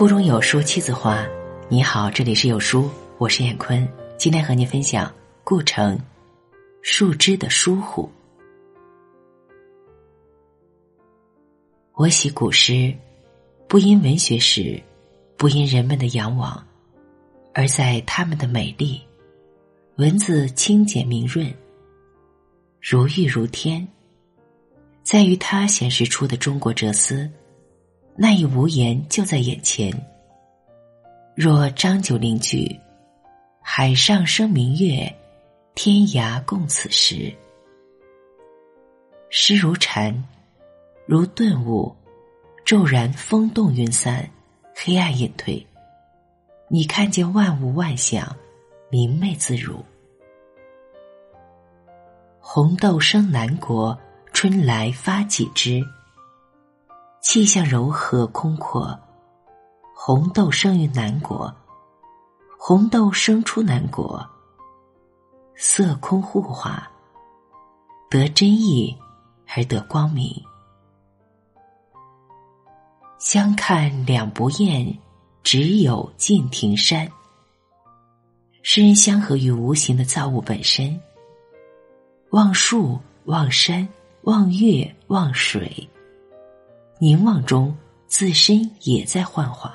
腹中有书气自华。你好，这里是有书，我是燕坤，今天和您分享顾城《树枝的疏忽》。我喜古诗，不因文学史，不因人们的仰望，而在他们的美丽，文字清简明润，如玉如天。在于它显示出的中国哲思，那一无言就在眼前。若张九龄句：“海上生明月，天涯共此时。”诗如禅，如顿悟，骤然风动云散，黑暗隐退，你看见万物万象，明媚自如。红豆生南国，春来发几枝。气象柔和空阔。红豆生于南国，红豆生出南国。色空互化，得真意而得光明。相看两不厌，只有敬亭山。诗人相合于无形的造物本身，望树，望山，望月，望水，凝望中自身也在幻化。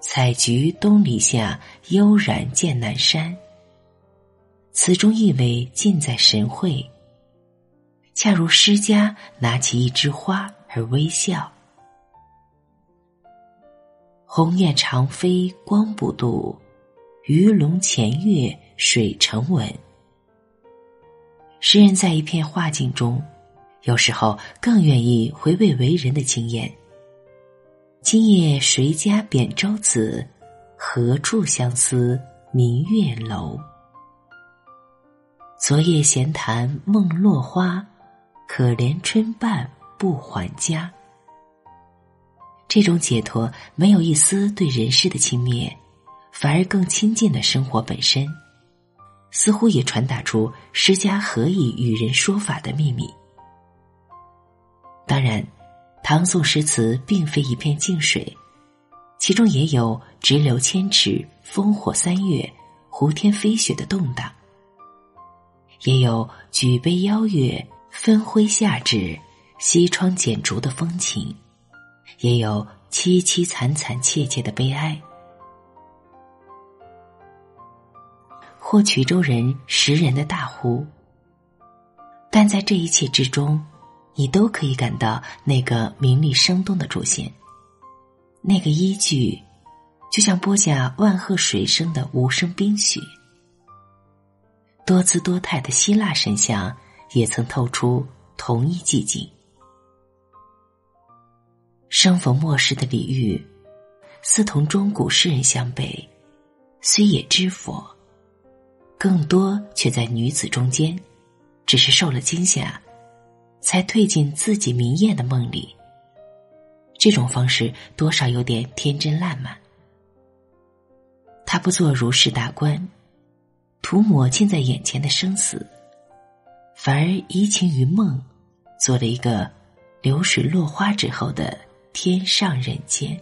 采菊东篱下，悠然见南山。词中意味尽在神会，恰如诗家拿起一枝花而微笑。鸿雁长飞光不度，鱼龙潜跃水成文。诗人在一片画境中，有时候更愿意回味为人的经验。今夜谁家扁舟子？何处相思明月楼？昨夜闲谈梦落花，可怜春半不还家。这种解脱没有一丝对人世的轻蔑，反而更亲近了生活本身，似乎也传达出诗家何以与人说法的秘密。当然。唐宋诗词并非一片静水，其中也有直流千尺、烽火三月、胡天飞雪的动荡，也有举杯邀月、分辉下至、西窗剪烛的风情，也有凄凄惨惨切切的悲哀。或衢州人识人的大呼，但在这一切之中。你都可以感到那个明丽生动的主线，那个依据，就像播下万壑水声的无声冰雪。多姿多态的希腊神像也曾透出同一寂静。生逢末世的李煜，似同中古诗人相背，虽也知佛，更多却在女子中间，只是受了惊吓。才退进自己明艳的梦里。这种方式多少有点天真烂漫。他不做如是大观，涂抹近在眼前的生死，反而移情于梦，做了一个流水落花之后的天上人间。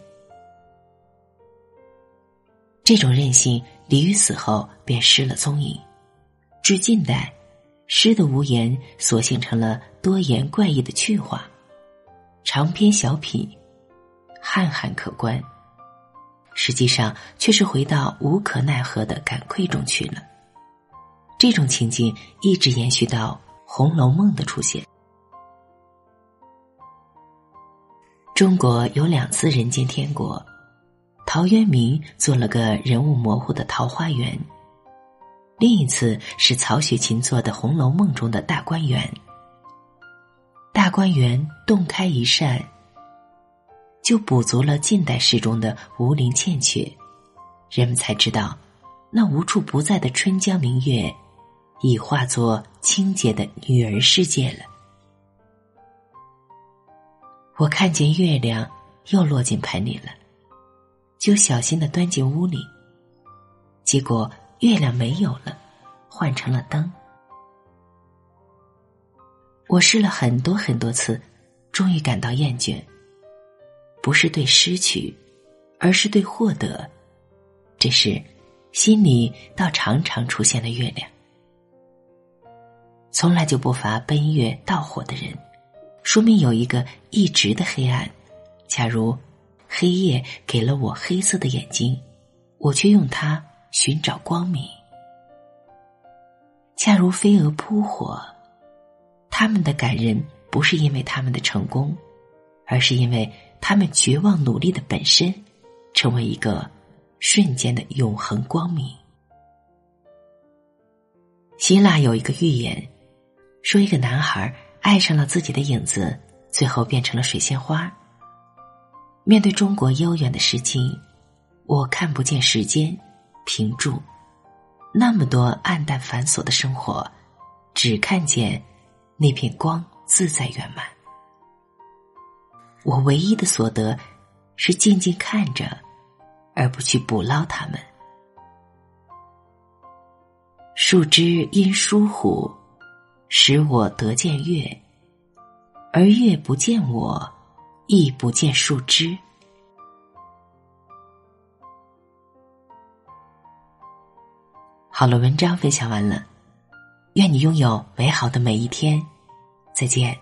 这种任性，李煜死后便失了踪影。至近代。诗的无言，索性成了多言怪异的趣话，长篇小品，憨憨可观。实际上，却是回到无可奈何的感愧中去了。这种情境一直延续到《红楼梦》的出现。中国有两次人间天国，陶渊明做了个人物模糊的桃花源。另一次是曹雪芹做的《红楼梦》中的大观园。大观园洞开一扇，就补足了近代诗中的无灵欠缺，人们才知道，那无处不在的春江明月，已化作清洁的女儿世界了。我看见月亮又落进盆里了，就小心的端进屋里，结果。月亮没有了，换成了灯。我试了很多很多次，终于感到厌倦。不是对失去，而是对获得。这是心里倒常常出现的月亮。从来就不乏奔月盗火的人，说明有一个一直的黑暗。假如黑夜给了我黑色的眼睛，我却用它寻找光明。恰如飞蛾扑火，他们的感人不是因为他们的成功，而是因为他们绝望努力的本身，成为一个瞬间的永恒光明。希腊有一个寓言。说一个男孩爱上了自己的影子，最后变成了水仙花。面对中国悠远的诗经，我看不见时间停住，那么多暗淡繁琐的生活，只看见那片光自在圆满。我唯一的所得是静静看着，而不去捕捞它们。树枝因疏忽。使我得见月，而月不见我，亦不见树枝。好了，文章分享完了，愿你拥有美好的每一天，再见。